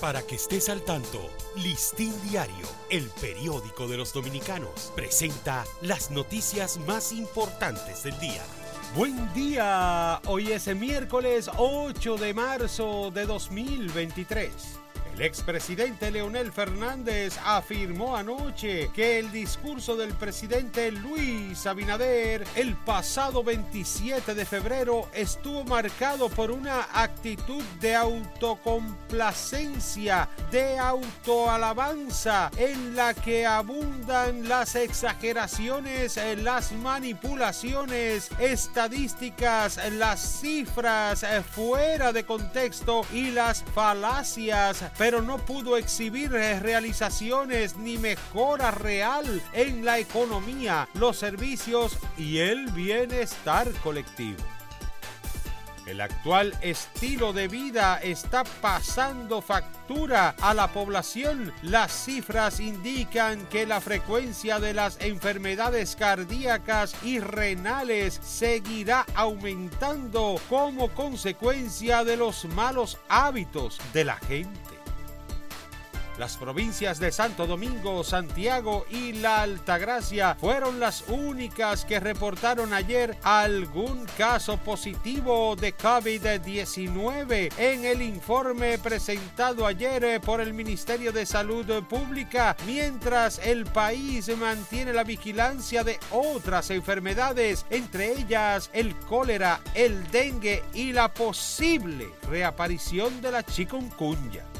Para que estés al tanto, Listín Diario, el periódico de los dominicanos, presenta las noticias más importantes del día. Buen día, hoy es el miércoles 8 de marzo de 2023. El expresidente Leonel Fernández afirmó anoche que el discurso del presidente Luis Abinader el pasado 27 de febrero estuvo marcado por una actitud de autocomplacencia, de autoalabanza, en la que abundan las exageraciones, las manipulaciones estadísticas, las cifras fuera de contexto y las falacias pero no pudo exhibir realizaciones ni mejora real en la economía, los servicios y el bienestar colectivo. El actual estilo de vida está pasando factura a la población. Las cifras indican que la frecuencia de las enfermedades cardíacas y renales seguirá aumentando como consecuencia de los malos hábitos de la gente. Las provincias de Santo Domingo, Santiago y La Altagracia fueron las únicas que reportaron ayer algún caso positivo de COVID-19 en el informe presentado ayer por el Ministerio de Salud Pública, mientras el país mantiene la vigilancia de otras enfermedades, entre ellas el cólera, el dengue y la posible reaparición de la chikungunya.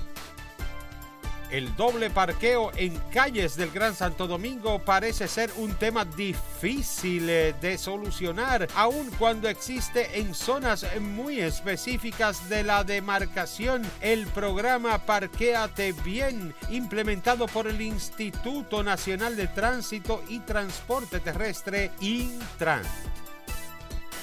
El doble parqueo en calles del Gran Santo Domingo parece ser un tema difícil de solucionar, aun cuando existe en zonas muy específicas de la demarcación el programa Parquéate Bien, implementado por el Instituto Nacional de Tránsito y Transporte Terrestre, Intran.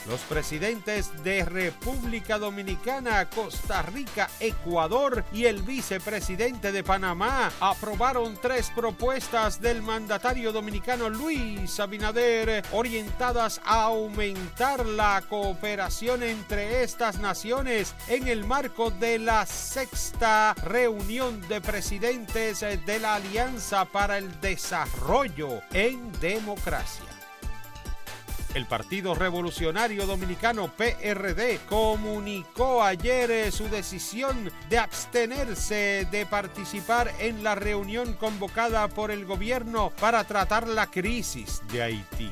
Los presidentes de República Dominicana, Costa Rica, Ecuador y el vicepresidente de Panamá aprobaron tres propuestas del mandatario dominicano Luis Abinader orientadas a aumentar la cooperación entre estas naciones en el marco de la sexta reunión de presidentes de la Alianza para el Desarrollo en Democracia. El Partido Revolucionario Dominicano PRD comunicó ayer eh, su decisión de abstenerse de participar en la reunión convocada por el gobierno para tratar la crisis de Haití.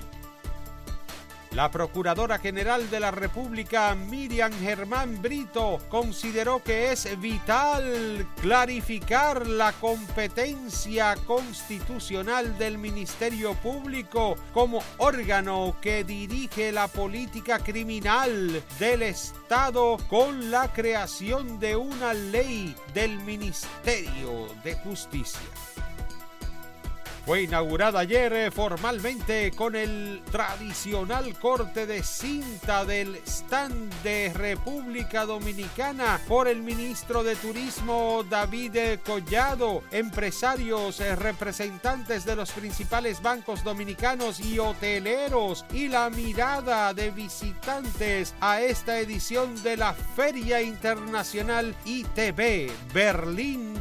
La Procuradora General de la República, Miriam Germán Brito, consideró que es vital clarificar la competencia constitucional del Ministerio Público como órgano que dirige la política criminal del Estado con la creación de una ley del Ministerio de Justicia. Fue inaugurada ayer eh, formalmente con el tradicional corte de cinta del stand de República Dominicana por el ministro de Turismo David Collado, empresarios, eh, representantes de los principales bancos dominicanos y hoteleros y la mirada de visitantes a esta edición de la Feria Internacional ITB Berlín